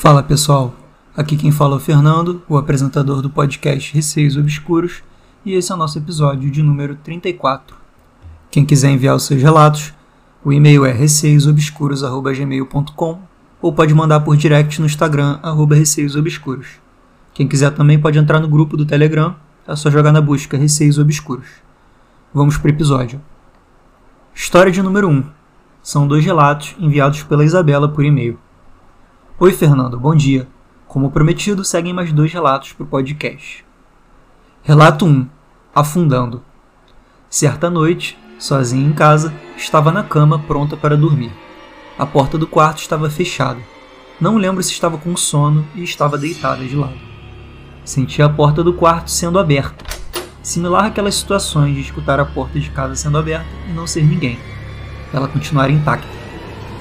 Fala pessoal, aqui quem fala é o Fernando, o apresentador do podcast Receios Obscuros, e esse é o nosso episódio de número 34. Quem quiser enviar os seus relatos, o e-mail é receiosobscuros.gmail.com ou pode mandar por direct no Instagram, arroba receiosobscuros. Quem quiser também pode entrar no grupo do Telegram, é só jogar na busca Receios Obscuros. Vamos para o episódio. História de número 1. São dois relatos enviados pela Isabela por e-mail. Oi, Fernando, bom dia. Como prometido, seguem mais dois relatos para o podcast. Relato 1 Afundando. Certa noite, sozinho em casa, estava na cama pronta para dormir. A porta do quarto estava fechada. Não lembro se estava com sono e estava deitada de lado. Senti a porta do quarto sendo aberta, similar àquelas situações de escutar a porta de casa sendo aberta e não ser ninguém. Ela continuar intacta.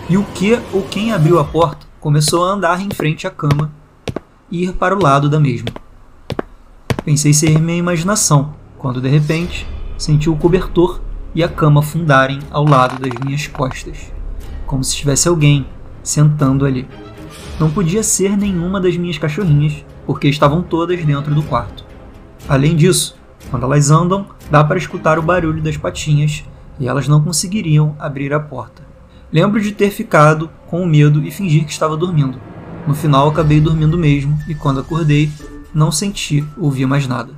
E o que ou quem abriu a porta começou a andar em frente à cama e ir para o lado da mesma. Pensei ser minha imaginação, quando de repente senti o cobertor e a cama afundarem ao lado das minhas costas, como se tivesse alguém sentando ali. Não podia ser nenhuma das minhas cachorrinhas, porque estavam todas dentro do quarto. Além disso, quando elas andam, dá para escutar o barulho das patinhas e elas não conseguiriam abrir a porta. Lembro de ter ficado com medo e fingir que estava dormindo. No final acabei dormindo mesmo e quando acordei, não senti ouvir mais nada.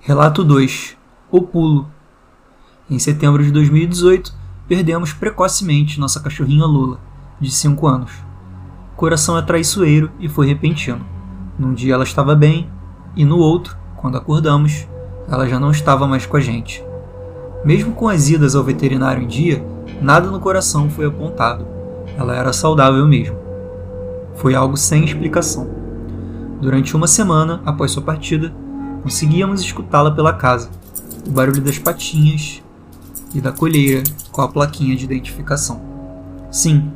Relato 2. O pulo. Em setembro de 2018, perdemos precocemente nossa cachorrinha Lula, de 5 anos. O coração é traiçoeiro e foi repentino. Num dia ela estava bem e no outro, quando acordamos, ela já não estava mais com a gente. Mesmo com as idas ao veterinário em dia, Nada no coração foi apontado. Ela era saudável mesmo. Foi algo sem explicação. Durante uma semana após sua partida, conseguíamos escutá-la pela casa, o barulho das patinhas e da colheira com a plaquinha de identificação. Sim,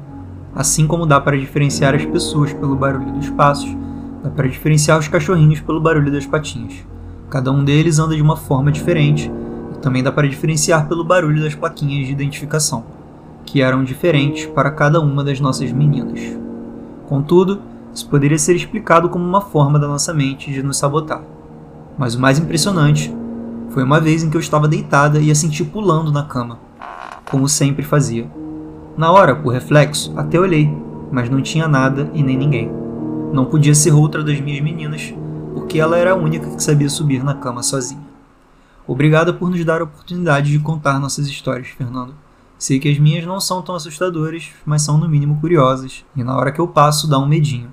assim como dá para diferenciar as pessoas pelo barulho dos passos, dá para diferenciar os cachorrinhos pelo barulho das patinhas. Cada um deles anda de uma forma diferente também dá para diferenciar pelo barulho das plaquinhas de identificação, que eram diferentes para cada uma das nossas meninas. Contudo, isso poderia ser explicado como uma forma da nossa mente de nos sabotar. Mas o mais impressionante foi uma vez em que eu estava deitada e a senti pulando na cama, como sempre fazia. Na hora, por reflexo, até olhei, mas não tinha nada e nem ninguém. Não podia ser outra das minhas meninas, porque ela era a única que sabia subir na cama sozinha. Obrigado por nos dar a oportunidade de contar nossas histórias, Fernando. Sei que as minhas não são tão assustadoras, mas são no mínimo curiosas, e na hora que eu passo dá um medinho.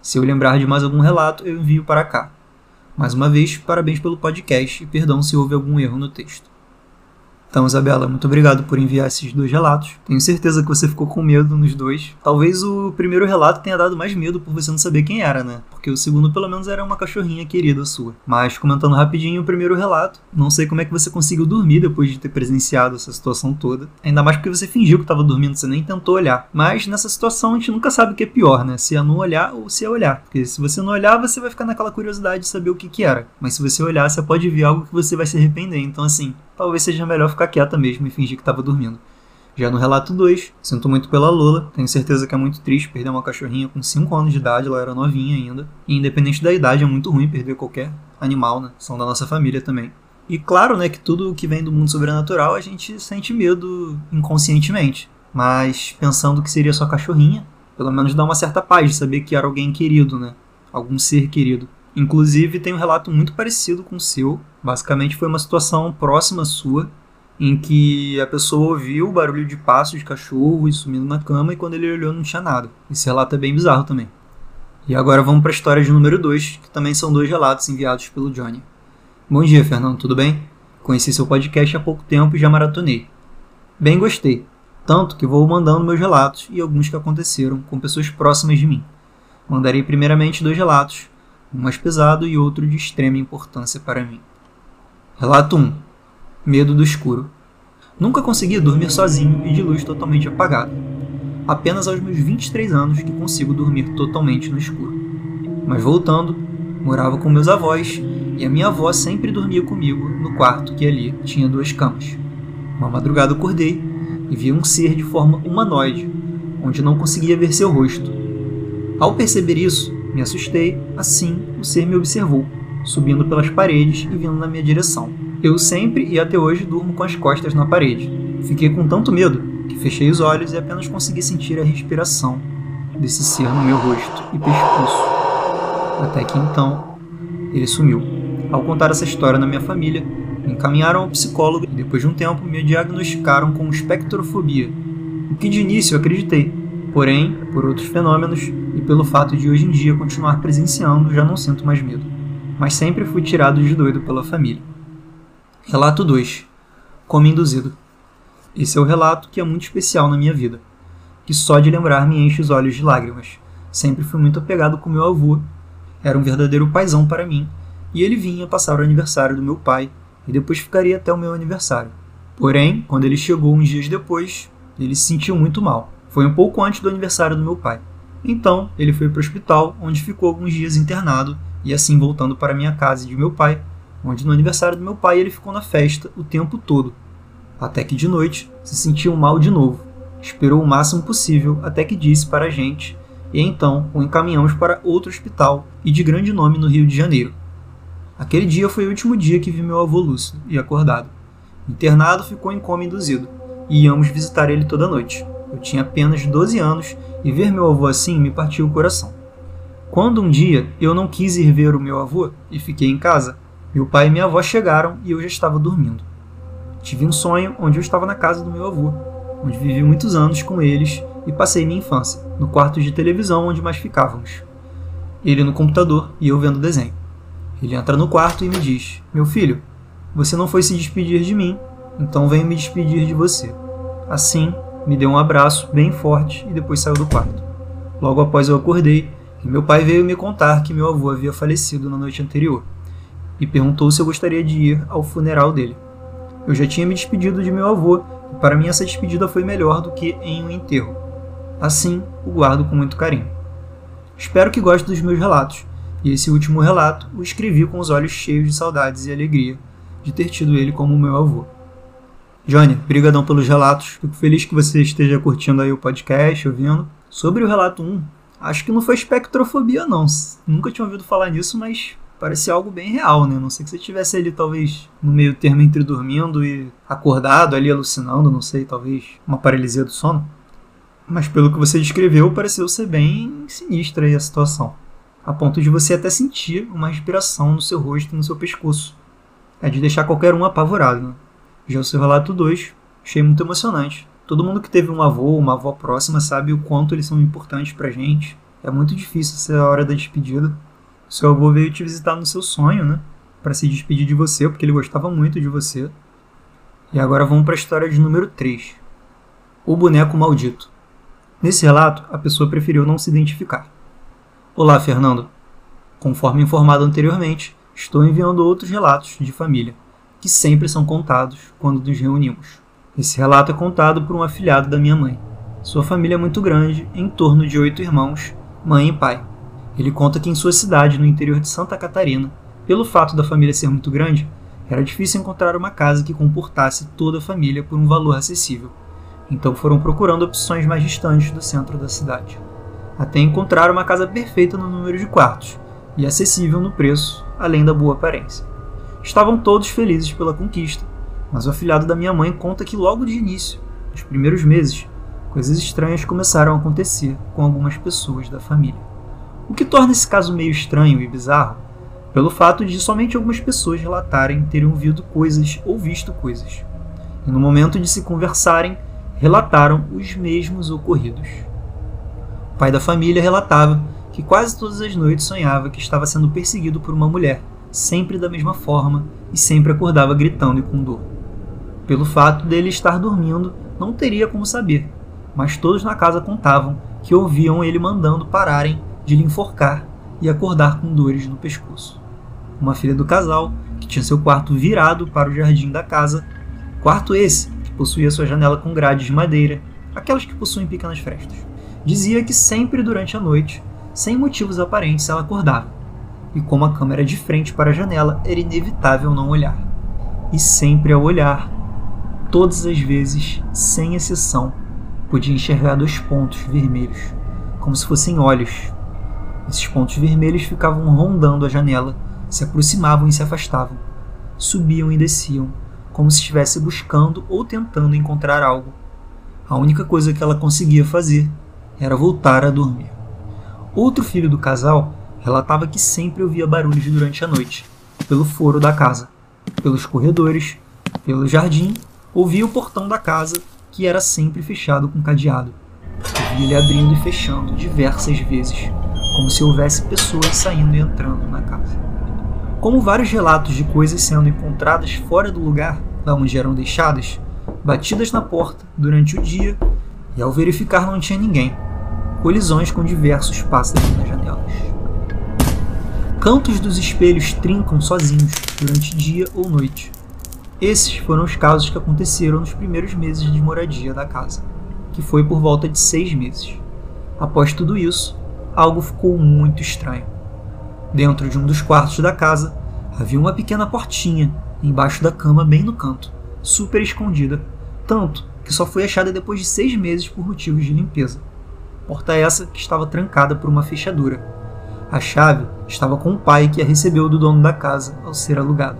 Se eu lembrar de mais algum relato, eu envio para cá. Mais uma vez, parabéns pelo podcast e perdão se houve algum erro no texto. Então, Isabela, muito obrigado por enviar esses dois relatos. Tenho certeza que você ficou com medo nos dois. Talvez o primeiro relato tenha dado mais medo por você não saber quem era, né? Porque o segundo, pelo menos, era uma cachorrinha querida sua. Mas, comentando rapidinho o primeiro relato, não sei como é que você conseguiu dormir depois de ter presenciado essa situação toda. Ainda mais porque você fingiu que estava dormindo, você nem tentou olhar. Mas nessa situação a gente nunca sabe o que é pior, né? Se é não olhar ou se é olhar. Porque se você não olhar, você vai ficar naquela curiosidade de saber o que, que era. Mas se você olhar, você pode ver algo que você vai se arrepender. Então, assim, talvez seja melhor ficar quieta mesmo e fingir que estava dormindo. Já no relato 2, sinto muito pela Lola, tenho certeza que é muito triste perder uma cachorrinha com 5 anos de idade, ela era novinha ainda. E independente da idade, é muito ruim perder qualquer animal, né? São da nossa família também. E claro, né, que tudo que vem do mundo sobrenatural a gente sente medo inconscientemente. Mas pensando que seria só cachorrinha, pelo menos dá uma certa paz de saber que era alguém querido, né? Algum ser querido. Inclusive, tem um relato muito parecido com o seu. Basicamente, foi uma situação próxima sua, em que a pessoa ouviu o barulho de passos de cachorro e sumindo na cama, e quando ele olhou, não tinha nada. Esse relato é bem bizarro também. E agora vamos para a história de número 2, que também são dois relatos enviados pelo Johnny. Bom dia, Fernando, tudo bem? Conheci seu podcast há pouco tempo e já maratonei. Bem gostei, tanto que vou mandando meus relatos e alguns que aconteceram com pessoas próximas de mim. Mandarei primeiramente dois relatos, um mais pesado e outro de extrema importância para mim. Relato 1 Medo do escuro. Nunca consegui dormir sozinho e de luz totalmente apagada. Apenas aos meus 23 anos que consigo dormir totalmente no escuro. Mas voltando, morava com meus avós e a minha avó sempre dormia comigo no quarto que ali tinha duas camas. Uma madrugada acordei e vi um ser de forma humanoide, onde não conseguia ver seu rosto, Ao perceber isso, me assustei, assim o ser me observou, subindo pelas paredes e vindo na minha direção. Eu sempre e até hoje durmo com as costas na parede. Fiquei com tanto medo que fechei os olhos e apenas consegui sentir a respiração desse ser no meu rosto e pescoço. Até que então ele sumiu. Ao contar essa história na minha família, me encaminharam ao psicólogo e depois de um tempo me diagnosticaram com espectrofobia, o que de início acreditei, Porém, por outros fenômenos e pelo fato de hoje em dia continuar presenciando, já não sinto mais medo. Mas sempre fui tirado de doido pela família. Relato 2. Como induzido. Esse é o relato que é muito especial na minha vida, que só de lembrar me enche os olhos de lágrimas. Sempre fui muito apegado com meu avô. Era um verdadeiro paizão para mim, e ele vinha passar o aniversário do meu pai e depois ficaria até o meu aniversário. Porém, quando ele chegou uns dias depois, ele se sentiu muito mal foi um pouco antes do aniversário do meu pai. Então, ele foi para o hospital, onde ficou alguns dias internado e assim voltando para minha casa de meu pai, onde no aniversário do meu pai ele ficou na festa o tempo todo. Até que de noite se sentiu mal de novo. Esperou o máximo possível até que disse para a gente, e então o encaminhamos para outro hospital e de grande nome no Rio de Janeiro. Aquele dia foi o último dia que vi meu avô lúcido e acordado. Internado ficou em coma induzido, e íamos visitar ele toda noite. Eu tinha apenas 12 anos e ver meu avô assim me partiu o coração. Quando um dia eu não quis ir ver o meu avô e fiquei em casa, meu pai e minha avó chegaram e eu já estava dormindo. Tive um sonho onde eu estava na casa do meu avô, onde vivi muitos anos com eles e passei minha infância, no quarto de televisão onde mais ficávamos. Ele no computador e eu vendo desenho. Ele entra no quarto e me diz: Meu filho, você não foi se despedir de mim, então venho me despedir de você. Assim, me deu um abraço bem forte e depois saiu do quarto. Logo após eu acordei e meu pai veio me contar que meu avô havia falecido na noite anterior e perguntou se eu gostaria de ir ao funeral dele. Eu já tinha me despedido de meu avô e para mim essa despedida foi melhor do que em um enterro. Assim, o guardo com muito carinho. Espero que goste dos meus relatos, e esse último relato o escrevi com os olhos cheios de saudades e alegria de ter tido ele como meu avô. Johnny, brigadão pelos relatos. Fico feliz que você esteja curtindo aí o podcast, ouvindo. Sobre o relato 1, acho que não foi espectrofobia não. Nunca tinha ouvido falar nisso, mas parecia algo bem real, né? Não sei que você estivesse ali talvez no meio termo entre dormindo e acordado ali alucinando, não sei, talvez uma paralisia do sono. Mas pelo que você descreveu, pareceu ser bem sinistra aí a situação. A ponto de você até sentir uma respiração no seu rosto e no seu pescoço. É de deixar qualquer um apavorado, né? Já o seu relato 2, achei muito emocionante. Todo mundo que teve um avô ou uma avó próxima sabe o quanto eles são importantes pra gente. É muito difícil ser a hora da despedida. Seu avô veio te visitar no seu sonho, né? Para se despedir de você, porque ele gostava muito de você. E agora vamos para a história de número 3. O boneco maldito. Nesse relato, a pessoa preferiu não se identificar. Olá, Fernando. Conforme informado anteriormente, estou enviando outros relatos de família que sempre são contados quando nos reunimos. Esse relato é contado por um afilhado da minha mãe. Sua família é muito grande, em torno de oito irmãos, mãe e pai. Ele conta que em sua cidade, no interior de Santa Catarina, pelo fato da família ser muito grande, era difícil encontrar uma casa que comportasse toda a família por um valor acessível. Então foram procurando opções mais distantes do centro da cidade, até encontrar uma casa perfeita no número de quartos e acessível no preço, além da boa aparência. Estavam todos felizes pela conquista, mas o afilhado da minha mãe conta que logo de início, nos primeiros meses, coisas estranhas começaram a acontecer com algumas pessoas da família. O que torna esse caso meio estranho e bizarro pelo fato de somente algumas pessoas relatarem terem ouvido coisas ou visto coisas, e no momento de se conversarem, relataram os mesmos ocorridos. O pai da família relatava que quase todas as noites sonhava que estava sendo perseguido por uma mulher sempre da mesma forma e sempre acordava gritando e com dor. Pelo fato dele estar dormindo, não teria como saber, mas todos na casa contavam que ouviam ele mandando pararem de lhe enforcar e acordar com dores no pescoço. Uma filha do casal, que tinha seu quarto virado para o jardim da casa, quarto esse que possuía sua janela com grades de madeira, aquelas que possuem pequenas frestas, dizia que sempre durante a noite, sem motivos aparentes, ela acordava e como a câmera é de frente para a janela, era inevitável não olhar. E sempre ao olhar, todas as vezes, sem exceção, podia enxergar dois pontos vermelhos, como se fossem olhos, Esses pontos vermelhos ficavam rondando a janela, se aproximavam e se afastavam. Subiam e desciam, como se estivesse buscando ou tentando encontrar algo. A única coisa que ela conseguia fazer era voltar a dormir. Outro filho do casal relatava que sempre ouvia barulhos durante a noite, pelo foro da casa, pelos corredores, pelo jardim, ouvia o portão da casa, que era sempre fechado com cadeado. Ouvia ele abrindo e fechando diversas vezes, como se houvesse pessoas saindo e entrando na casa. Como vários relatos de coisas sendo encontradas fora do lugar da onde eram deixadas, batidas na porta durante o dia e ao verificar não tinha ninguém, colisões com diversos pássaros nas janelas. Cantos dos espelhos trincam sozinhos durante dia ou noite. Esses foram os casos que aconteceram nos primeiros meses de moradia da casa, que foi por volta de seis meses. Após tudo isso, algo ficou muito estranho. Dentro de um dos quartos da casa havia uma pequena portinha embaixo da cama, bem no canto, super escondida, tanto que só foi achada depois de seis meses por motivos de limpeza. Porta essa que estava trancada por uma fechadura. A chave estava com o pai que a recebeu do dono da casa ao ser alugada.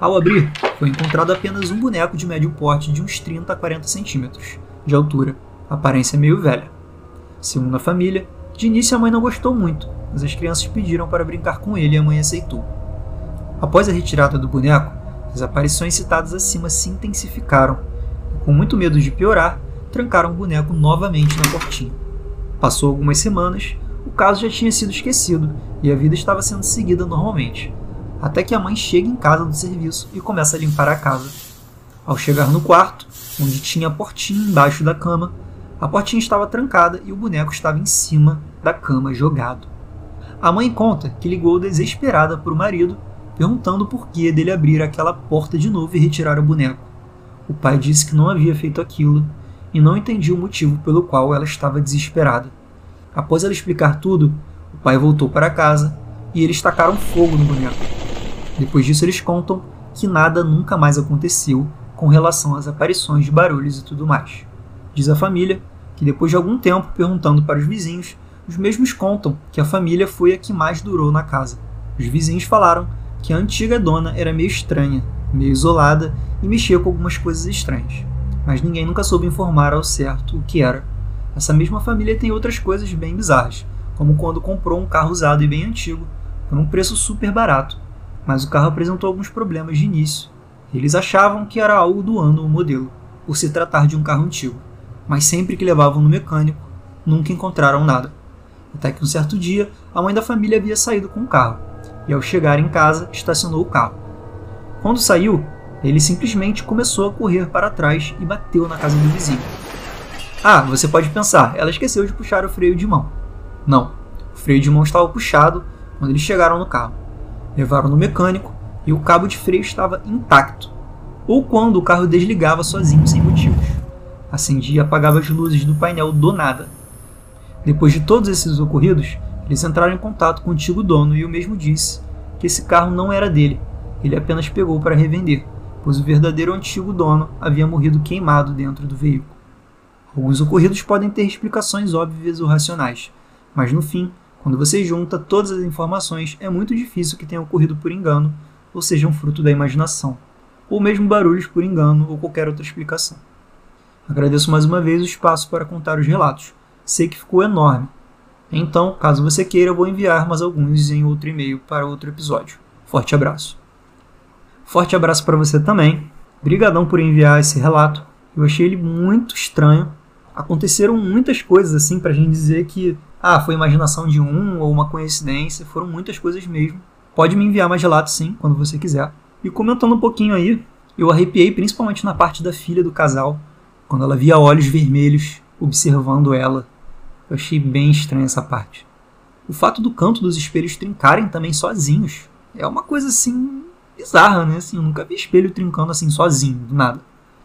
Ao abrir, foi encontrado apenas um boneco de médio porte de uns 30 a 40 centímetros de altura, aparência meio velha. Segundo a família, de início a mãe não gostou muito, mas as crianças pediram para brincar com ele e a mãe aceitou. Após a retirada do boneco, as aparições citadas acima se intensificaram e, com muito medo de piorar, trancaram o boneco novamente na portinha. Passou algumas semanas, o caso já tinha sido esquecido e a vida estava sendo seguida normalmente, até que a mãe chega em casa do serviço e começa a limpar a casa. Ao chegar no quarto, onde tinha a portinha embaixo da cama, a portinha estava trancada e o boneco estava em cima da cama jogado. A mãe conta que ligou desesperada para o marido, perguntando por que dele abrir aquela porta de novo e retirar o boneco. O pai disse que não havia feito aquilo e não entendia o motivo pelo qual ela estava desesperada. Após ela explicar tudo, o pai voltou para casa e eles tacaram fogo no boneco. Depois disso, eles contam que nada nunca mais aconteceu com relação às aparições de barulhos e tudo mais. Diz a família que depois de algum tempo perguntando para os vizinhos, os mesmos contam que a família foi a que mais durou na casa. Os vizinhos falaram que a antiga dona era meio estranha, meio isolada e mexia com algumas coisas estranhas mas ninguém nunca soube informar ao certo o que era. Essa mesma família tem outras coisas bem bizarras, como quando comprou um carro usado e bem antigo, por um preço super barato, mas o carro apresentou alguns problemas de início. Eles achavam que era algo do ano o modelo, por se tratar de um carro antigo, mas sempre que levavam no mecânico, nunca encontraram nada. Até que um certo dia, a mãe da família havia saído com o carro, e ao chegar em casa, estacionou o carro. Quando saiu, ele simplesmente começou a correr para trás e bateu na casa do vizinho. Ah, você pode pensar, ela esqueceu de puxar o freio de mão. Não, o freio de mão estava puxado quando eles chegaram no carro. Levaram no mecânico e o cabo de freio estava intacto, ou quando o carro desligava sozinho sem motivos. Acendia e apagava as luzes do painel do nada. Depois de todos esses ocorridos, eles entraram em contato com o antigo dono e o mesmo disse que esse carro não era dele, ele apenas pegou para revender pois o verdadeiro antigo dono havia morrido queimado dentro do veículo. Alguns ocorridos podem ter explicações óbvias ou racionais, mas no fim, quando você junta todas as informações, é muito difícil que tenha ocorrido por engano ou seja um fruto da imaginação, ou mesmo barulhos por engano ou qualquer outra explicação. Agradeço mais uma vez o espaço para contar os relatos. Sei que ficou enorme. Então, caso você queira, vou enviar mais alguns em outro e-mail para outro episódio. Forte abraço. Forte abraço para você também. Brigadão por enviar esse relato. Eu achei ele muito estranho. Aconteceram muitas coisas assim pra gente dizer que ah, foi imaginação de um ou uma coincidência, foram muitas coisas mesmo. Pode me enviar mais relatos sim, quando você quiser. E comentando um pouquinho aí, eu arrepiei principalmente na parte da filha do casal, quando ela via olhos vermelhos observando ela. Eu achei bem estranha essa parte. O fato do canto dos espelhos trincarem também sozinhos é uma coisa assim bizarra, né? Assim, eu nunca vi espelho trincando assim sozinho, do nada.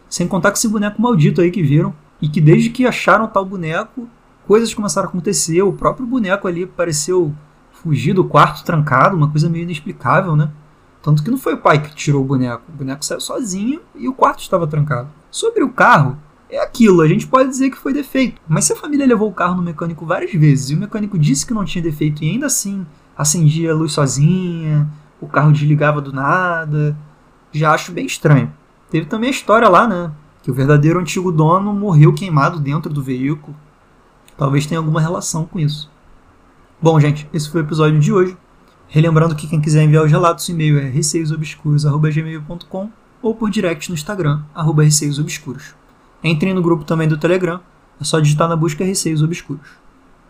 Sem contar com esse boneco maldito aí que viram. E que desde que acharam tal boneco, coisas começaram a acontecer. O próprio boneco ali pareceu fugir do quarto trancado, uma coisa meio inexplicável, né? Tanto que não foi o pai que tirou o boneco. O boneco saiu sozinho e o quarto estava trancado. Sobre o carro, é aquilo, a gente pode dizer que foi defeito. Mas se a família levou o carro no mecânico várias vezes e o mecânico disse que não tinha defeito e ainda assim acendia a luz sozinha, o carro desligava do nada, já acho bem estranho. Teve também a história lá, né? Que o verdadeiro antigo dono morreu queimado dentro do veículo. Talvez tenha alguma relação com isso. Bom, gente, esse foi o episódio de hoje. Relembrando que quem quiser enviar os relatos, o e-mail é receiosobscuros.gmail.com ou por direct no Instagram, arroba receiosobscuros. Entrem no grupo também do Telegram, é só digitar na busca Receios Obscuros.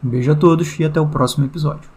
Um beijo a todos e até o próximo episódio.